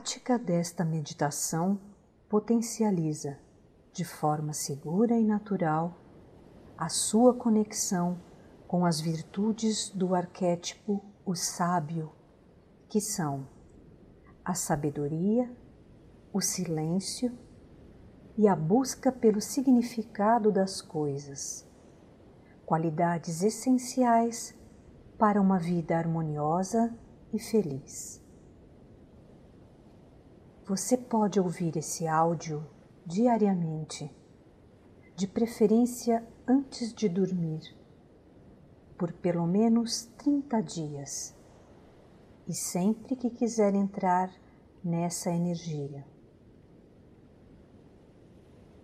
prática desta meditação potencializa, de forma segura e natural, a sua conexão com as virtudes do arquétipo o sábio, que são a sabedoria, o silêncio e a busca pelo significado das coisas, qualidades essenciais para uma vida harmoniosa e feliz. Você pode ouvir esse áudio diariamente, de preferência antes de dormir, por pelo menos 30 dias, e sempre que quiser entrar nessa energia.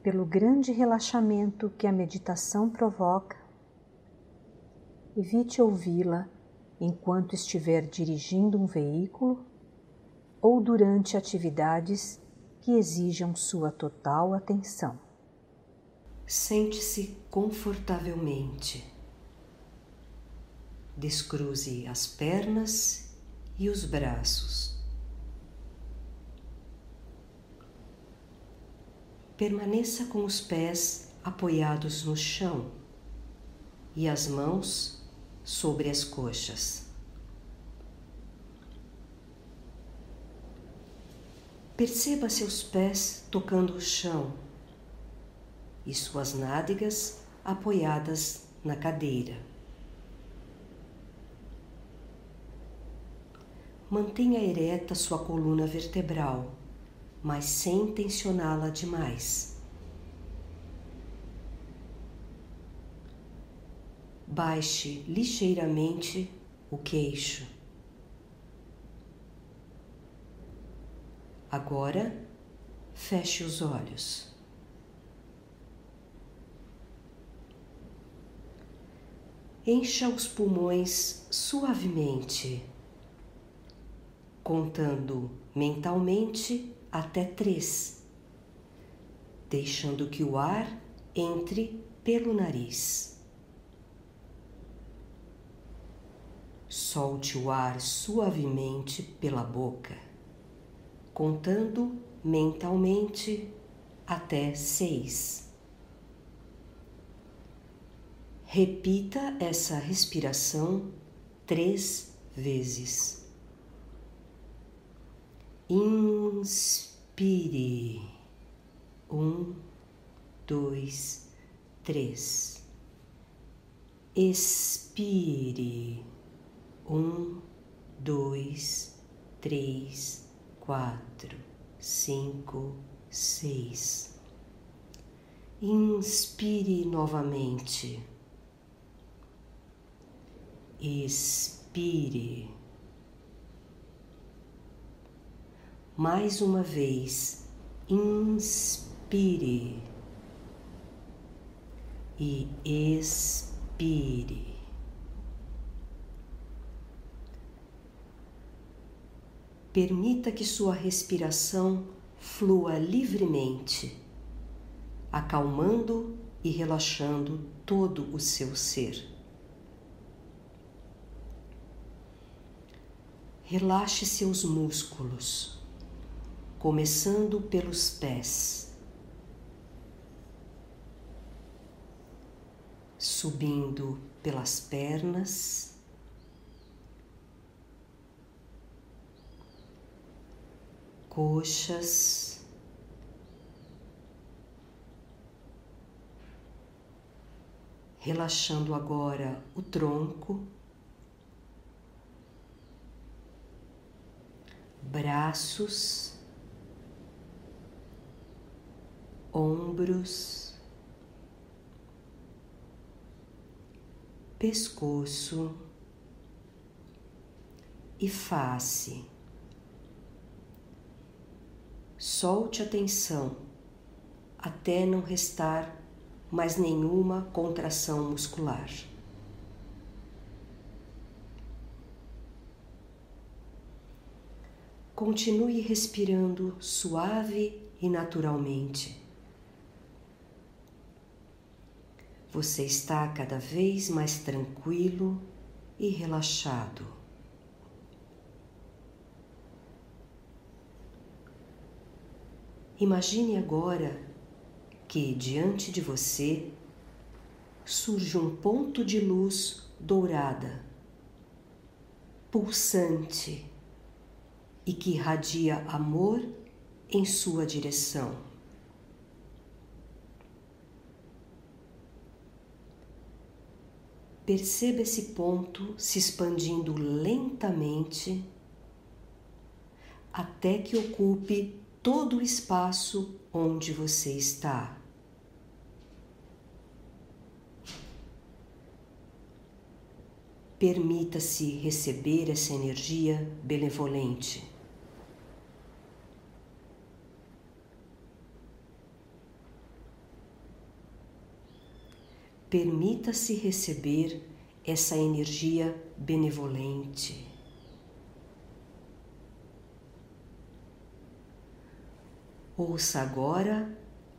Pelo grande relaxamento que a meditação provoca, evite ouvi-la enquanto estiver dirigindo um veículo ou durante atividades que exijam sua total atenção. Sente-se confortavelmente. Descruze as pernas e os braços. Permaneça com os pés apoiados no chão e as mãos sobre as coxas. Perceba seus pés tocando o chão e suas nádegas apoiadas na cadeira. Mantenha ereta sua coluna vertebral, mas sem tensioná-la demais. Baixe ligeiramente o queixo. Agora, feche os olhos. Encha os pulmões suavemente, contando mentalmente até três, deixando que o ar entre pelo nariz. Solte o ar suavemente pela boca contando mentalmente até seis. Repita essa respiração três vezes. Inspire. Um, dois, três. Expire. Um, dois, três, quatro, cinco, seis. Inspire novamente. Expire. Mais uma vez, inspire e expire. Permita que sua respiração flua livremente, acalmando e relaxando todo o seu ser. Relaxe seus músculos, começando pelos pés, subindo pelas pernas coxas, relaxando agora o tronco, braços, ombros, pescoço. E face. Solte a tensão até não restar mais nenhuma contração muscular. Continue respirando suave e naturalmente. Você está cada vez mais tranquilo e relaxado. Imagine agora que diante de você surge um ponto de luz dourada, pulsante e que irradia amor em sua direção. Perceba esse ponto se expandindo lentamente até que ocupe todo o espaço onde você está. Permita-se receber essa energia benevolente. Permita-se receber essa energia benevolente. Ouça agora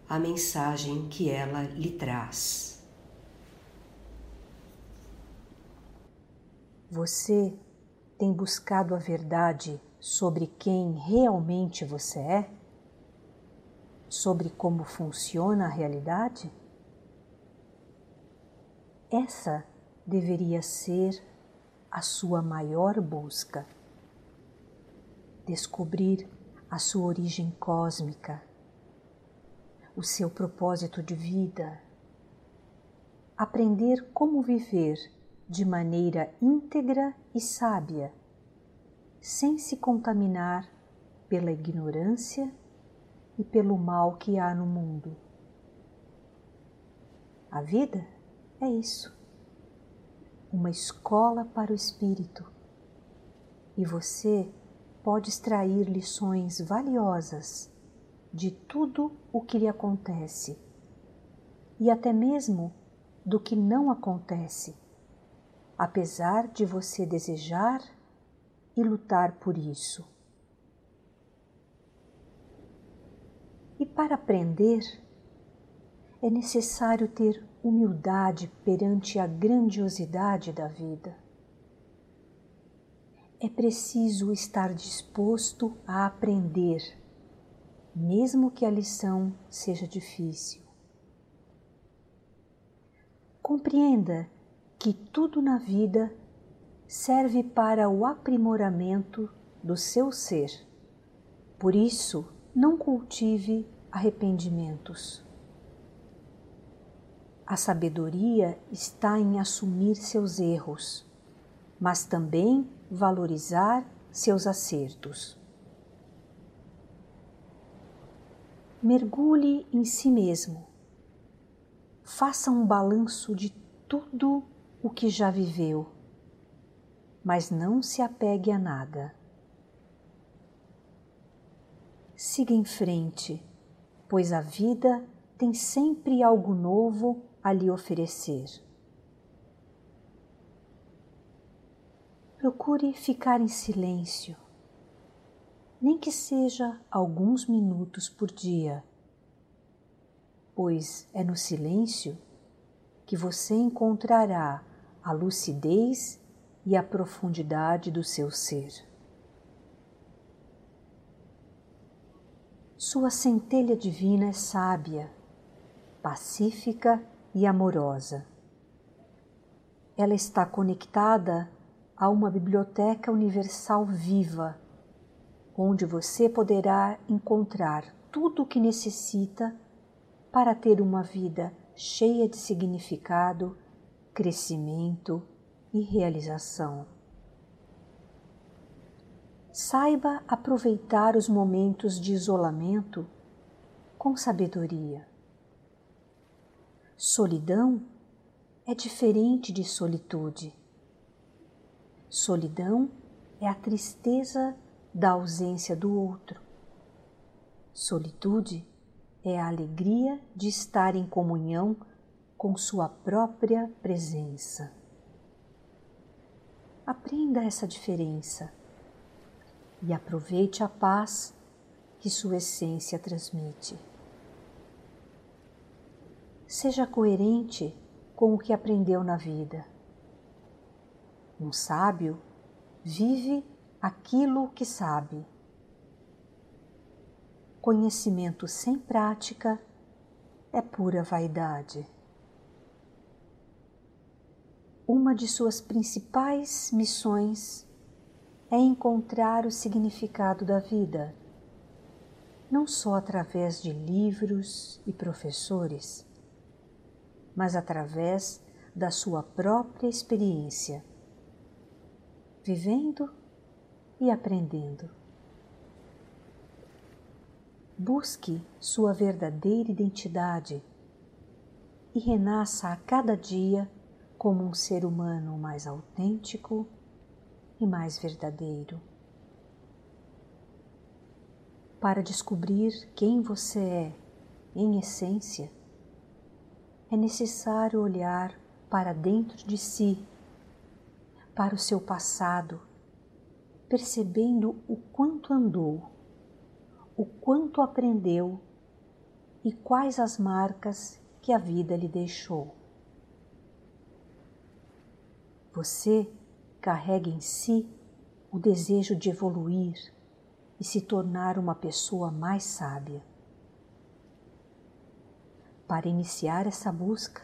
a mensagem que ela lhe traz. Você tem buscado a verdade sobre quem realmente você é? Sobre como funciona a realidade? Essa deveria ser a sua maior busca. Descobrir a sua origem cósmica, o seu propósito de vida, aprender como viver de maneira íntegra e sábia, sem se contaminar pela ignorância e pelo mal que há no mundo. A vida é isso, uma escola para o espírito, e você pode extrair lições valiosas de tudo o que lhe acontece e até mesmo do que não acontece, apesar de você desejar e lutar por isso. E para aprender, é necessário ter humildade perante a grandiosidade da vida é preciso estar disposto a aprender, mesmo que a lição seja difícil. Compreenda que tudo na vida serve para o aprimoramento do seu ser. Por isso, não cultive arrependimentos. A sabedoria está em assumir seus erros, mas também valorizar seus acertos. Mergulhe em si mesmo. Faça um balanço de tudo o que já viveu, mas não se apegue a nada. Siga em frente, pois a vida tem sempre algo novo a lhe oferecer. Procure ficar em silêncio, nem que seja alguns minutos por dia, pois é no silêncio que você encontrará a lucidez e a profundidade do seu ser. Sua centelha divina é sábia, pacífica e amorosa. Ela está conectada a uma biblioteca universal viva, onde você poderá encontrar tudo o que necessita para ter uma vida cheia de significado, crescimento e realização. Saiba aproveitar os momentos de isolamento com sabedoria. Solidão é diferente de solitude. Solidão é a tristeza da ausência do outro. Solitude é a alegria de estar em comunhão com sua própria presença. Aprenda essa diferença e aproveite a paz que sua essência transmite. Seja coerente com o que aprendeu na vida um sábio vive aquilo que sabe. conhecimento sem prática é pura vaidade. Uma de suas principais missões é encontrar o significado da vida, não só através de livros e professores, mas através da sua própria experiência, vivendo e aprendendo. Busque sua verdadeira identidade e renasça a cada dia como um ser humano mais autêntico e mais verdadeiro. Para descobrir quem você é em essência, é necessário olhar para dentro de si, para o seu passado, percebendo o quanto andou, o quanto aprendeu e quais as marcas que a vida lhe deixou. Você carrega em si o desejo de evoluir e se tornar uma pessoa mais sábia. Para iniciar essa busca,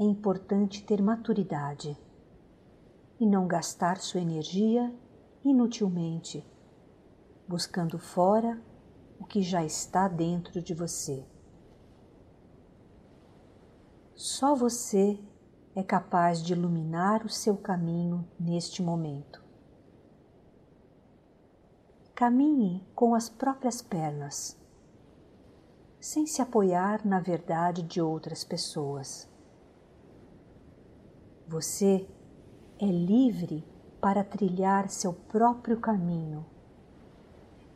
é importante ter maturidade e não gastar sua energia inutilmente, buscando fora o que já está dentro de você. Só você é capaz de iluminar o seu caminho neste momento. Caminhe com as próprias pernas, sem se apoiar na verdade de outras pessoas. Você é livre para trilhar seu próprio caminho.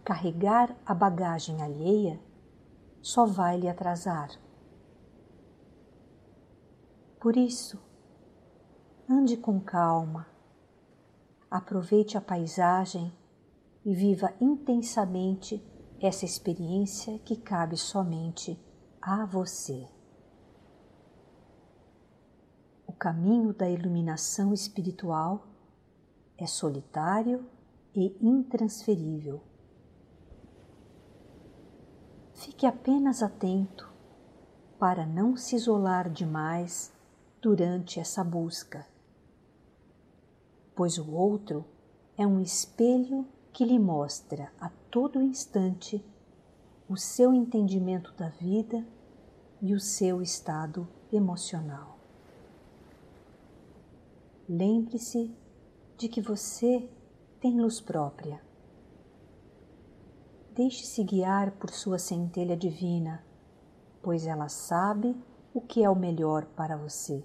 Carregar a bagagem alheia só vai lhe atrasar. Por isso, Ande com calma, aproveite a paisagem e viva intensamente essa experiência que cabe somente a você. O caminho da iluminação espiritual é solitário e intransferível. Fique apenas atento para não se isolar demais durante essa busca pois o outro é um espelho que lhe mostra a todo instante o seu entendimento da vida e o seu estado emocional. Lembre-se de que você tem luz própria. Deixe-se guiar por sua centelha divina, pois ela sabe o que é o melhor para você.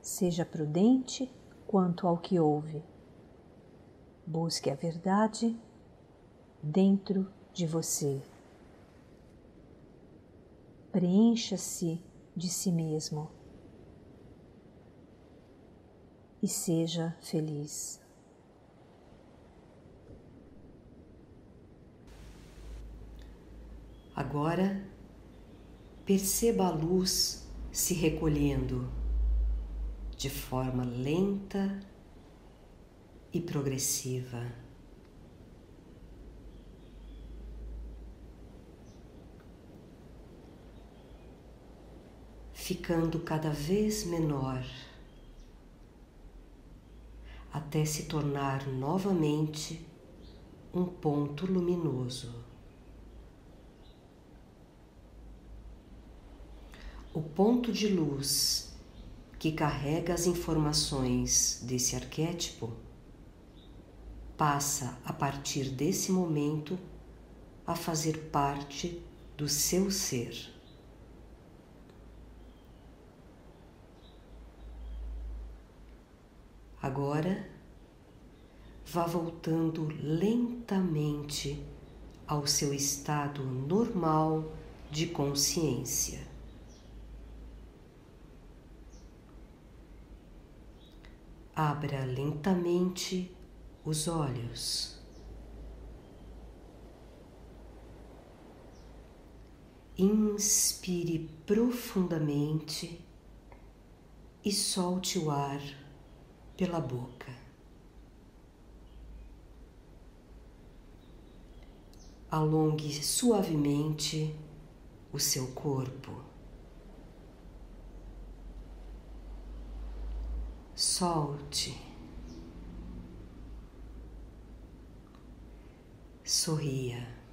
Seja prudente quanto ao que ouve. Busque a verdade dentro de você. Preencha-se de si mesmo e seja feliz. Agora, perceba a luz se recolhendo de forma lenta e progressiva. Ficando cada vez menor, até se tornar novamente um ponto luminoso. O ponto de luz que carrega as informações desse arquétipo, passa a partir desse momento a fazer parte do seu ser. Agora, vá voltando lentamente ao seu estado normal de consciência. Abra lentamente os olhos. Inspire profundamente e solte o ar pela boca. alongue suavemente o seu corpo. Solte. Sorria.